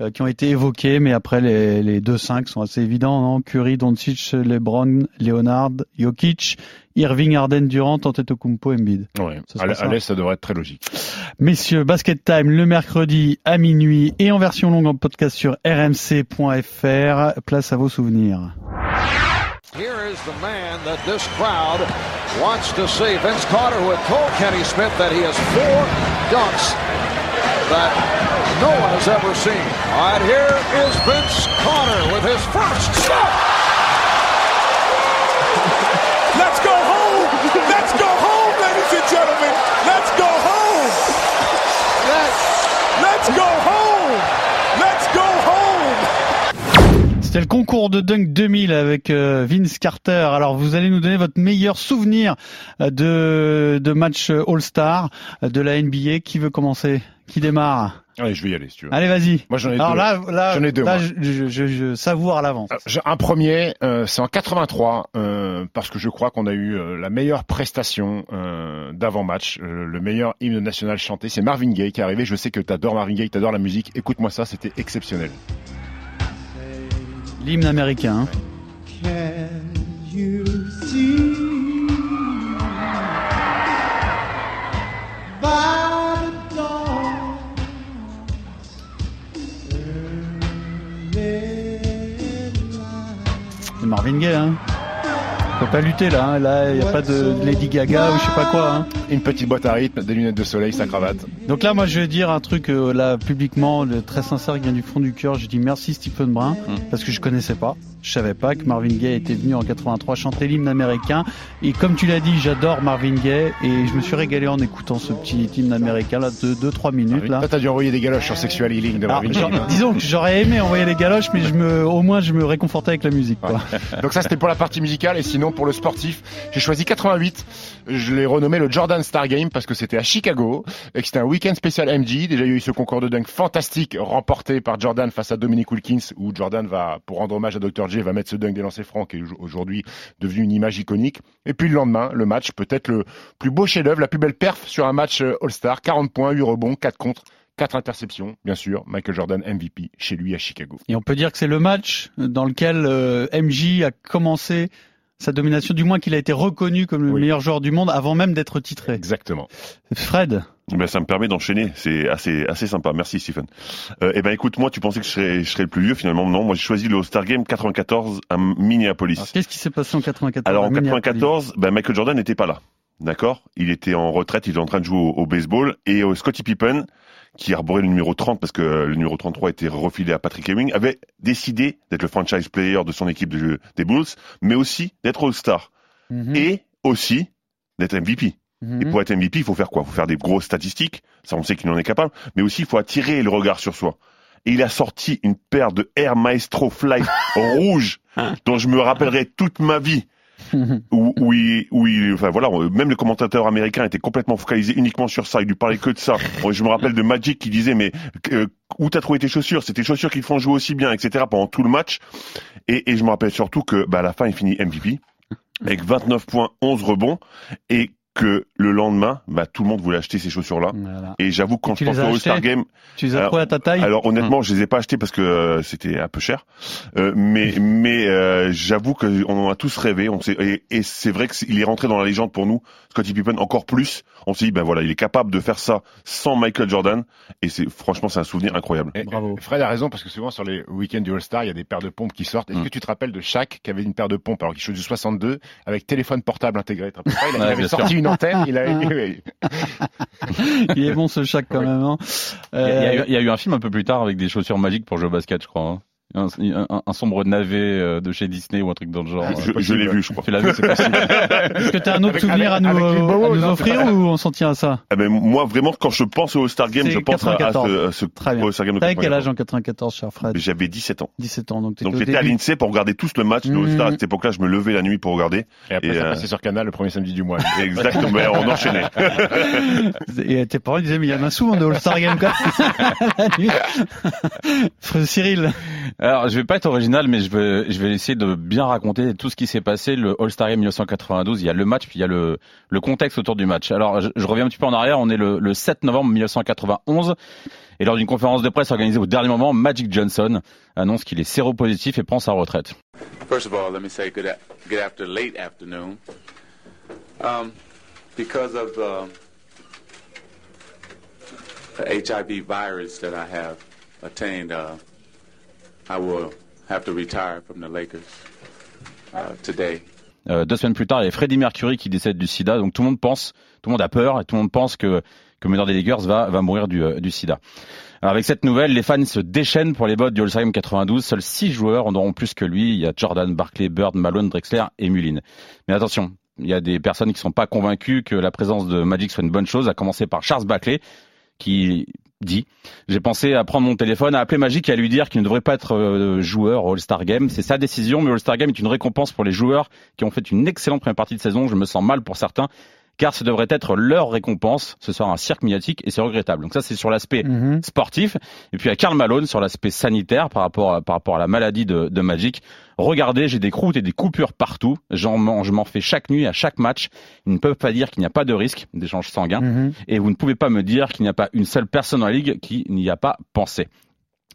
euh, qui ont été évoqués, mais après les, les deux 5 sont assez évidents. Non? Curry, Doncic, LeBron, Leonard, Jokic, Irving, Harden, Durant, Antetokounmpo, Embiid. Ouais. Ça À, sera l- ça. à l'est, ça devrait être très logique. Messieurs, Basket Time le mercredi à minuit et en version longue en podcast sur rmc.fr. Place à vos souvenirs. Here is the man that this crowd wants to see. Vince Carter, who had told Kenny Smith that he has four dunks that no one has ever seen. All right, here is Vince Carter with his first stop. Let's go home! Let's go home, ladies and gentlemen! Let's go home! Let's go home! C'était le concours de Dunk 2000 avec euh, Vince Carter. Alors vous allez nous donner votre meilleur souvenir euh, de, de match euh, All-Star de la NBA. Qui veut commencer? Qui démarre? Allez, je vais y aller, si tu veux. Allez, vas-y. Moi, j'en ai Alors deux. là, là, J'en ai deux, là je, je, je- je savoure à l'avance. Un premier, euh, c'est en 83, euh, parce que je crois qu'on a eu euh, la meilleure prestation d'avant-match, le meilleur hymne national chanté. C'est Marvin Gaye qui est arrivé. Je sais que tu adores Marvin Gaye, tu adores la musique. Écoute-moi ça, c'était exceptionnel. L'hymne américain. C'est Marvin Gaye, hein. Peut pas lutter là, là y a pas de Lady Gaga ou je sais pas quoi. Hein. Une petite boîte à rythme, des lunettes de soleil, sa cravate. Donc là, moi, je vais dire un truc euh, là publiquement, le- très sincère, qui vient du fond du cœur. Je dis merci Stephen Brun Mm. parce que je connaissais pas, je savais pas que Marvin Gaye était venu en 83 chanter l'hymne américain. Et comme tu l'as dit, j'adore Marvin Gaye et je me suis régalé en écoutant ce petit hymne américain là de 2-3 minutes là. Toi, t'as dû envoyer des galoches sur Sexual Healing de Marvin Gaye. hein. disons que j'aurais aimé envoyer les galoches, mais je me, au moins je me réconfortais avec la musique. Quoi. Donc ça, c'était pour la partie musicale. Et sinon, pour le sportif, j'ai choisi 88. Je l'ai renommé le Jordan Star Game parce que c'était à Chicago et que c'était un week-end spécial MJ. Déjà, il y a eu ce concours de dunk fantastique remporté par Jordan face à Dominic Wilkins où Jordan va, pour rendre hommage à Dr. J, va mettre ce dunk des lancers francs qui est aujourd'hui devenu une image iconique. Et puis le lendemain, le match, peut-être le plus beau chef-d'œuvre, la plus belle perf sur un match euh, All-Star. 40 points, 8 rebonds, 4 contre, 4 interceptions. Bien sûr, Michael Jordan MVP chez lui à Chicago. Et on peut dire que c'est le match dans lequel euh, MJ a commencé sa domination, du moins qu'il a été reconnu comme le Oui. meilleur joueur du monde avant même d'être titré. Exactement. Fred, Ben, ça me permet d'enchaîner. C'est assez, assez sympa. Merci, Stephen. Euh, eh ben, écoute, moi, tu pensais que je serais, je serais le plus vieux, finalement. Non, moi, j'ai choisi le All-Star Game 94 à Minneapolis. Qu'est-ce qui s'est passé en 94 Alors, en Minneapolis? 94, ben, Michael Jordan n'était pas là. D'accord? Il était en retraite, il était en train de jouer au, au baseball. Et euh, Scottie Pippen, qui arborait le numéro 30 parce que euh, le numéro 33 était refilé à Patrick Ewing, avait décidé d'être le franchise player de son équipe de jeu des Bulls, mais aussi d'être All-Star. Mhm. Et aussi d'être MVP. Mhm. Et pour être MVP, il faut faire quoi? Il faut faire des grosses statistiques, ça on sait qu'il en est capable, mais aussi il faut attirer le regard sur soi. Et il a sorti une paire de Air Maestro Fly rouge dont je me rappellerai toute ma vie. Où, où il, il- enfin voilà, même le commentateur américain était complètement focalisé uniquement sur ça. Il lui parlait que de ça. Je me rappelle de Magic qui disait mais euh, où t'as trouvé tes chaussures? C'est tes chaussures qui font jouer aussi bien, etc. Pendant tout le match. Et, et je me rappelle surtout que bah, à la fin il finit MVP avec 29 points, 11 rebonds et que le lendemain, bah, tout le monde voulait acheter ces chaussures-là. Voilà. Et j'avoue que quand je pense au All-Star achetées Game, Tu les as alors- trouvés à ta taille alors honnêtement, je les ai pas achetés parce que euh, c'était un peu cher. Euh, mais mais euh, j'avoue que on en a tous rêvé. On et, et c'est vrai qu'il est rentré dans la légende pour nous. Scottie Pippen encore plus. On s'est dit ben voilà, il est capable de faire ça sans Michael Jordan. Et c'est franchement c'est un souvenir incroyable. Et- Bravo. Fred a raison parce que souvent sur les week-ends du All-Star, il y a des paires de pompes qui sortent. Est-ce Mm. que tu te rappelles de Shaq qui avait une paire de pompes alors qu'il chose du 62 avec téléphone portable intégré? Il, avait sorti une antenne. Il avait Il est bon ce chac quand Oui. même. hein. Il y, a, il y a eu- Euh, il y a eu un film un peu plus tard avec des chaussures magiques pour jouer au basket, je crois. hein. Un, un- un sombre navet euh, de chez Disney ou un truc dans le genre. Ah, Je, je l'ai vu, je crois. Tu l'as vu, c'est possible. Est-ce que tu as un autre Avec- souvenir à nous, à non, offrir ou on s'en tient à ça Ah ben, moi vraiment quand je pense au All-Star Game, C'est je pense à, à 94. ce, à ce Très bien. All-Star Game de T'avais quel 94. âge en 94, cher Fred J'avais 17 ans. 17 ans, donc Donc j'étais à l'INSEE pour regarder tous le match de All-Star. À cette époque-là, je me levais la nuit pour regarder. Et après, Et, ça euh, passait sur Canal le premier samedi du mois. Exactement, on enchaînait. Et tes parents disaient, mais il y en a souvent de All-Star Game. La nuit. Frère Cyril. Alors, je vais pas être original, mais je vais, je vais essayer de bien raconter tout ce qui s'est passé. Le All-Star Game 1992, il y a le match, puis il y a le, contexte autour du match. Alors, je, reviens un petit peu en arrière. On est le, le 7 novembre 1991. Et lors d'une conférence de presse organisée au dernier moment, Magic Johnson annonce qu'il est séropositif et prend sa retraite. First of all, let me say good, good after late afternoon. Um, because of the HIV virus that I have attained, uh, I will have to retire from the Lakers uh, today. Euh, deux semaines plus tard, il y a Freddie Mercury qui décède du sida. Donc tout le monde pense, tout le monde a peur et tout le monde pense que, que meneur des Lakers va, va mourir du, euh, du sida. Alors avec cette nouvelle, les fans se déchaînent pour les votes du All-Star Game 92. Seuls six joueurs en auront plus que lui. Il y a Jordan, Barkley, Bird, Malone, Drexler et Mullin. Mais attention, il y a des personnes qui sont pas convaincues que la présence de Magic soit une bonne chose, à commencer par Charles Barkley, qui dit j'ai pensé à prendre mon téléphone, à appeler Magic et à lui dire qu'il ne devrait pas être euh, joueur All-Star Game. C'est sa décision, mais All-Star Game est une récompense pour les joueurs qui ont fait une excellente première partie de saison. Je me sens mal pour certains, car ce devrait être leur récompense. Ce sera un cirque médiatique et c'est regrettable. Donc ça, c'est sur l'aspect Mhm. sportif. Et puis à Karl Malone sur l'aspect sanitaire par rapport à, par rapport à la maladie de, de Magic. Regardez, j'ai des croûtes et des coupures partout. J'en mange, je m'en fais chaque nuit à chaque match. Ils ne peuvent pas dire qu'il n'y a pas de risque d'échange sanguin. Mhm. Et vous ne pouvez pas me dire qu'il n'y a pas une seule personne dans la ligue qui n'y a pas pensé.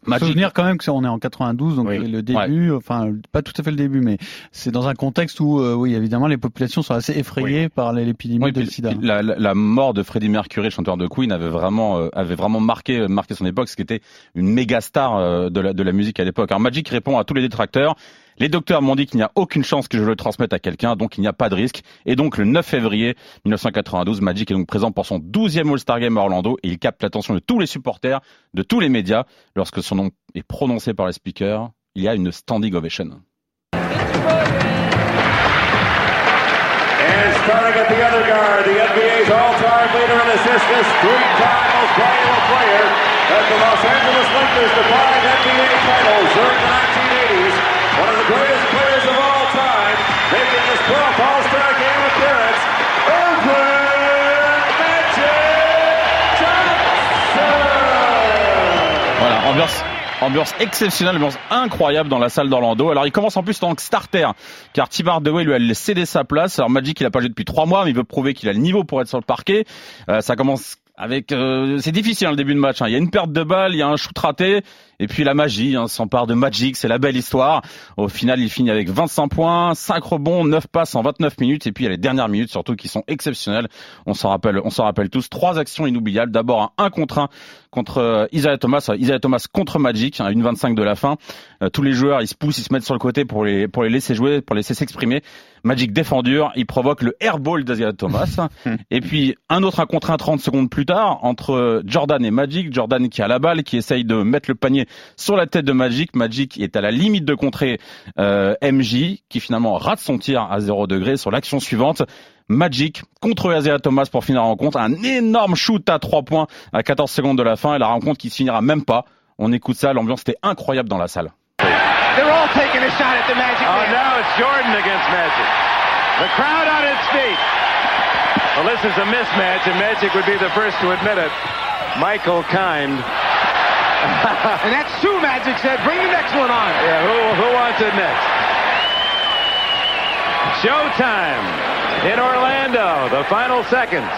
Magic, Souvenir quand même que on est en 92, donc Oui. le début, enfin pas tout à fait le début, mais c'est dans un contexte où, euh, oui, évidemment, les populations sont assez effrayées par l'épidémie Oui, de sida. La, la- la mort de Freddie Mercury, chanteur de Queen, avait vraiment, euh, avait vraiment marqué, marqué son époque, ce qui était une méga star euh, de, la, de la musique à l'époque. Alors Magic répond à tous les détracteurs. Les docteurs m'ont dit qu'il n'y a aucune chance que je le transmette à quelqu'un, donc il n'y a pas de risque. Et donc le 9 février 1992, Magic est donc présent pour son 12e All-Star Game à Orlando et il capte l'attention de tous les supporters, de tous les médias. Lorsque son nom est prononcé par les speakers, il y a une standing ovation. And starting at the other guard, the NBA's all-time leader in assists, this three-time most valuable player as the Los Angeles Lakers defying NBA titles during the 1980s. One of the greatest players of all time, making his 12th All-Star Game appearance, Open Magic Johnson! Voilà, ambiance, ambiance exceptionnelle, ambiance incroyable dans la salle d'Orlando. Alors il commence en plus en starter, car Tim Hardaway lui a cédé sa place. Alors Magic il a pas joué depuis trois mois, mais il veut prouver qu'il a le niveau pour être sur le parquet. Euh, ça commence avec euh, c'est difficile hein, le début de match. hein. Il y a une perte de balle, il y a un shoot raté, et puis la magie hein, s'empare de Magic, c'est la belle histoire. Au final, il finit avec 25 points, 5 rebonds, 9 passes en 29 minutes, et puis il y a les dernières minutes surtout qui sont exceptionnelles. On s'en rappelle, on s'en rappelle tous. Trois actions inoubliables. D'abord un 1 contre 1 contre euh, Isaiah Thomas, euh, Isaiah Thomas contre Magic, à une 25 de la fin. Euh, tous les joueurs, ils se poussent, ils se mettent sur le côté pour les pour les laisser jouer, pour les laisser s'exprimer. Magic défend dur, il provoque le airball d'Isaiah Thomas. et puis un autre 1 contre 1 30 secondes plus tard entre Jordan et Magic. Jordan qui a la balle, qui essaye de mettre le panier sur la tête de Magic. Magic est à la limite de contrer euh, MJ, qui finalement rate son tir à 0 degré sur l'action suivante. Magic contre Isaiah Thomas pour finir la rencontre. Un énorme shoot à 3 points à 14 secondes de la fin et la rencontre qui se finira même pas. On écoute ça, l'ambiance était incroyable dans la salle. They're all taking a shot at the Magic. Oh, now it's Jordan against Magic. The crowd on its feet. Well, this is a mismatch, and Magic would be the first to admit it. Michael Kind. and that's two Magic said. Bring the next one on. Yeah, who, who wants it next? Showtime in Orlando. The final seconds.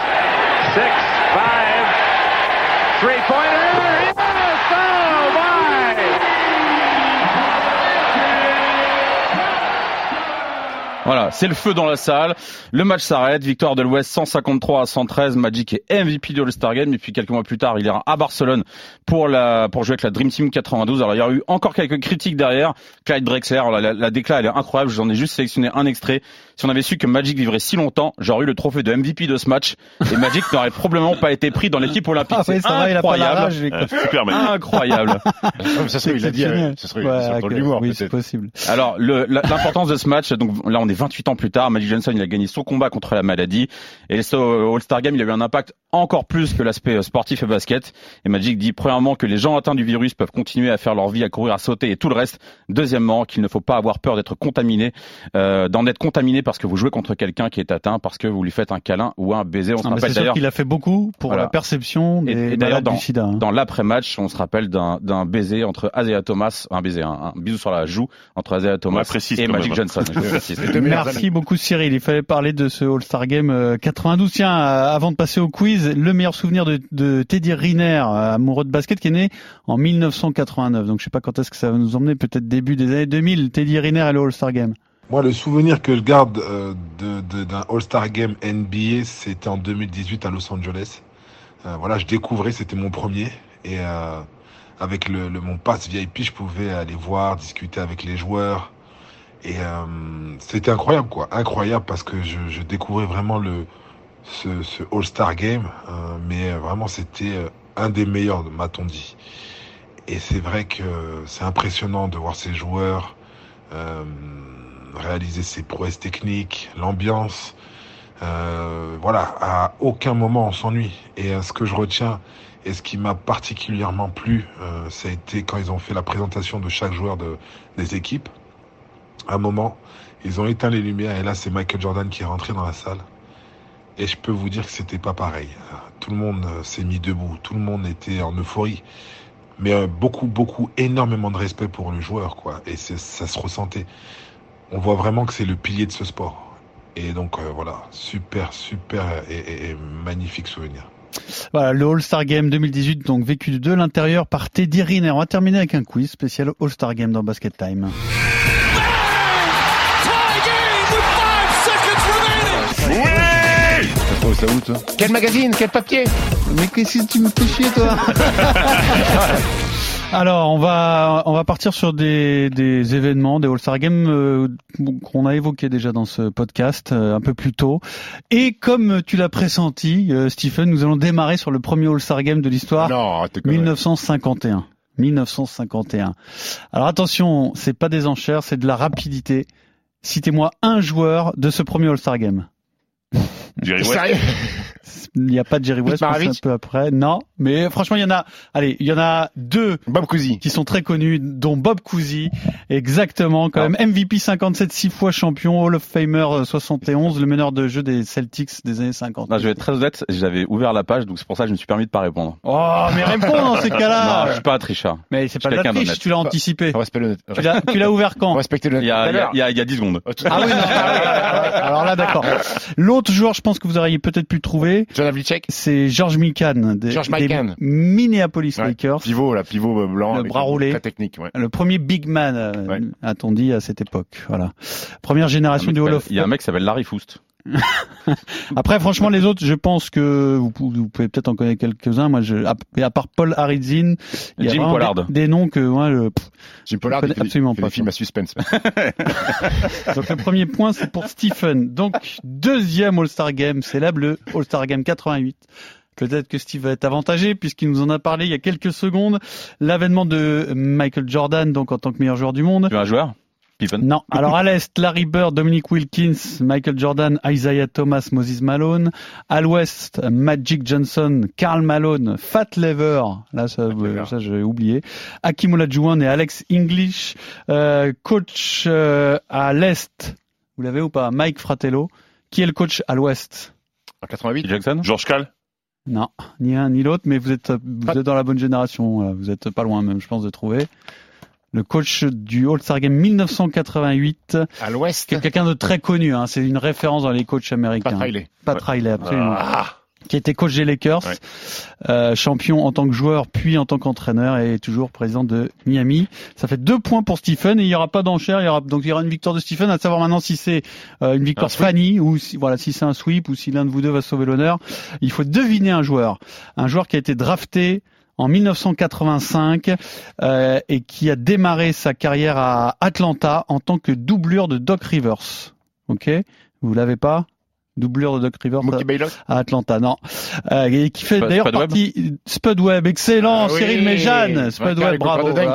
Six, five, three-pointer. Voilà, c'est le feu dans la salle. Le match s'arrête. Victoire de l'Ouest 153 à 113. Magic est MVP de All-Star Game. Et puis quelques mois plus tard, il ira à Barcelone pour jouer avec la Dream Team 92. Alors il y a eu encore quelques critiques derrière. Clyde Drexler, la, la, la décla elle est incroyable. J'en ai juste sélectionné un extrait. Si on avait su que Magic vivrait si longtemps, j'aurais eu le trophée de MVP de ce match. Et Magic n'aurait probablement pas été pris dans l'équipe olympique. Ah ouais, c'est ça va, il a pas la incroyable. rage. Euh, super mec. Incroyable. ça serait, il a dit, euh, ça serait, Ouais, ça serait dans ok. l'humour, oui, c'est possible. Alors l'importance de ce match, donc là on est 28 ans plus tard, Magic Johnson il a gagné son combat contre la maladie et ce All-Star Game il a eu un impact encore plus que l'aspect euh, sportif et basket. Et Magic dit premièrement que les gens atteints du virus peuvent continuer à faire leur vie, à courir, à sauter et tout le reste. Deuxièmement qu'il ne faut pas avoir peur d'être contaminé, euh, d'en être contaminé parce que vous jouez contre quelqu'un qui est atteint, parce que vous lui faites un câlin ou un baiser. On se rappelle d'ailleurs qu'il a fait beaucoup pour Voilà. la perception des et, et malades dans, du sida. hein. dans l'après-match, on se rappelle d'un d'un baiser entre Isaiah Thomas, un baiser, un, un bisou sur la joue entre Isaiah Thomas précise et Magic même. Johnson. Merci beaucoup Cyril. Il fallait parler de ce All-Star Game euh, 92. Tiens, euh, avant de passer au quiz, le meilleur souvenir de, de Teddy Riner, euh, amoureux de basket, qui est né en 1989. Donc je sais pas quand est-ce que ça va nous emmener, peut-être début des années 2000. Teddy Riner et le All-Star Game. Moi, le souvenir que je garde euh, de- de- d'un All-Star Game NBA, c'était en 2018 à Los Angeles. Euh, voilà, je découvrais, c'était mon premier. Et euh, avec le, le- mon pass VIP, je pouvais aller voir, discuter avec les joueurs. Et euh, c'était incroyable, quoi. Incroyable parce que je, découvrais vraiment ce, All-Star Game. mais vraiment, c'était un des meilleurs, m'a-t-on dit. Et c'est vrai que c'est impressionnant de voir ces joueurs réaliser ses prouesses techniques, l'ambiance. Euh, voilà, à aucun moment on s'ennuie. Et euh, ce que je retiens et ce qui m'a particulièrement plu, euh, ça a été quand ils ont fait la présentation de chaque joueur de, des équipes. À un moment, ils ont éteint les lumières et là c'est Michael Jordan qui est rentré dans la salle. Et je peux vous dire que c'était pas pareil. Tout le monde s'est mis debout, tout le monde était en euphorie mais beaucoup, beaucoup, énormément de respect pour le joueur, quoi. Et ça se ressentait. On voit vraiment que c'est le pilier de ce sport. Et donc euh, voilà, super, super et, et- et magnifique souvenir. Voilà, le All-Star Game 2018, donc vécu de l'intérieur par Teddy Riner. On va terminer avec un quiz spécial All-Star Game dans Basket Time. Ça Quel magazine? Quel papier? Mais qu'est-ce que tu me fais chier, toi Alors, on va on va partir sur des, des événements, des All-Star Games euh, qu'on a évoqués déjà dans ce podcast euh, un peu plus tôt. Et comme tu l'as pressenti, euh, Stephen, nous allons démarrer sur le premier All-Star Game de l'histoire, Non, arrête tes conneries. 1951. 1951. Alors attention, c'est pas des enchères, c'est de la rapidité. Citez-moi un joueur de ce premier All-Star Game. Jerry West. Il n'y a pas de Jerry West, c'est un peu après. Non, mais franchement, il y en a. Allez, il y en a deux Bob Cousy. qui sont très connus, dont Bob Cousy, exactement, quand même MVP 57, six fois champion, Hall of Famer euh, 71, le meneur de jeu des Celtics des années 50. Non, je vais être très honnête, j'avais ouvert la page, donc c'est pour ça que je me suis permis de pas répondre. Oh, mais réponds dans ces Non, cas-là. je suis pas un trichard. Mais c'est pas de la triche, tu l'as anticipé. On respecte le, Tu l'as, tu l'as ouvert quand? Respecte le Il y a, il y a, il y a, il y a 10 secondes. Ah oui, non, alors là d'accord. L'autre joueur, je pense que vous auriez peut-être pu trouver. John Havlicek C'est George Mikan des, George des Mikan. Minneapolis Ouais, Lakers. Pivot, là, pivot euh, blanc. Le bras roulé. Très technique, ouais. Le premier big man, euh, Ouais. a-t-on dit à cette époque. Voilà. Première génération du Hall of Il y a un mec qui s'appelle Larry Foust. Après, franchement, les autres, je pense que vous, pou- vous pouvez peut-être en connaître quelques-uns. Moi, je, à, part Paul Haridzin, il y a Jim Pollard. Des, des noms que moi, je, pff, Jim Pollard, connais fait des- absolument fait pas, des films à suspense. Donc le premier point, c'est pour Stephen. Donc deuxième All-Star Game, célèbre le All-Star Game 88. Peut-être que Steve va être avantagé puisqu'il nous en a parlé il y a quelques secondes. L'avènement de Michael Jordan, donc en tant que meilleur joueur du monde. Un joueur? Non. Alors à l'est, Larry Bird, Dominic Wilkins, Michael Jordan, Isaiah Thomas, Moses Malone. À l'ouest, Magic Johnson, Karl Malone, Fat Lever. Là, ça, ça j'ai oublié. Hakim Olajuwon et Alex English. Euh, coach euh, à l'est, vous l'avez ou pas Mike Fratello. Qui est le coach à l'ouest? En 88 Jackson? George Cal Non, ni un ni l'autre, mais vous êtes vous êtes dans la bonne génération. Vous êtes pas loin même, je pense, de trouver. Le coach du All-Star Game 1988. À l'ouest quelqu'un de très connu, hein. c'est une référence dans les coachs américains. Pat Riley. Pat Riley, absolument. Ah, Qui était coach des Lakers, Ouais. euh, champion en tant que joueur, puis en tant qu'entraîneur, et toujours président de Miami. Ça fait deux points pour Stephen, et il n'y aura pas d'enchère, il y aura, donc il y aura une victoire de Stephen, à savoir maintenant si c'est euh, une victoire. Fanny, ou si, voilà, si c'est un sweep, ou si l'un de vous deux va sauver l'honneur. Il faut deviner un joueur. Un joueur qui a été drafté en 1985 euh, et qui a démarré sa carrière à Atlanta en tant que doublure de Doc Rivers. Ok, vous l'avez pas? Doublure de Doc Rivers à Atlanta, non. Euh, et qui fait Spud- d'ailleurs partie Spud Webb, excellent, Ah oui, Cyril Méjeanne, Spud Webb, bravo, ouais,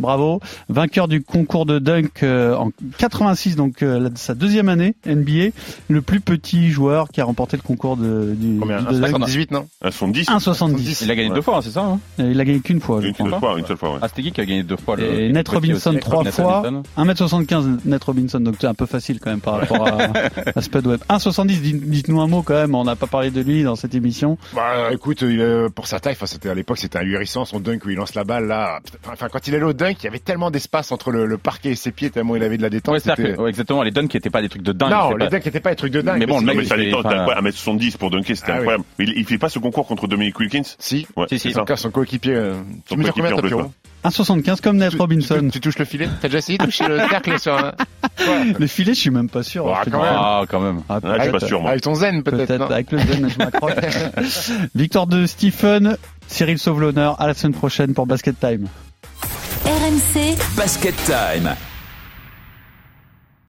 bravo, vainqueur du concours de dunk euh, en 86, donc euh, la- sa deuxième année NBA, le plus petit joueur qui a remporté le concours de, du, Combien du- de dunk. 18, non Un 70 1,70. Il a gagné Ouais. deux fois, hein, c'est ça hein Euh, Il a gagné qu'une fois, je Une crois. seule fois, une seule fois, ouais. Ah, c'était qui qui a gagné deux fois le Et petit Robinson trois fois, Robinson. 1m75 Net Robinson, donc c'est un peu facile quand même par rapport à, à Spud Webb. 1,70, dites- dites-nous un mot quand même, on n'a pas parlé de lui dans cette émission. Bah, écoute, il, euh, pour sa taille, enfin, c'était à l'époque, c'était ahurissant son dunk où il lance la balle là. Enfin, quand il est allé au dunk, il y avait tellement d'espace entre le, le parquet et ses pieds tellement il avait de la détente. Ouais, c'était- ouais, exactement, les dunks qui étaient pas des trucs de dingue. non, les pas- dunks n'étaient pas des trucs de dingue. Mais bon, le c'est- mec, mais il quoi 1m70 pour dunker, c'était Ah oui. incroyable. Il, il fait pas ce concours contre Dominic Wilkins Si, Ouais, Si, si, c'est ça. encore son coéquipier. euh, Tu Son mesures combien coéquipier, toi, en plus, Pierrot 1,75 comme Ned Tu- Robinson. Tu, tu touches le filet T'as déjà essayé de toucher le cercle sur un... Ouais. Le filet, je suis même pas sûr. Quand même. Ah, quand même. Ah, Ah, je suis pas sûr, moi. Avec ton zen peut-être. Peut-être non avec le zen, je m'accroche. Victoire de Stephen, Cyril sauve l'honneur. À la semaine prochaine pour Basket Time. RMC Basket Time.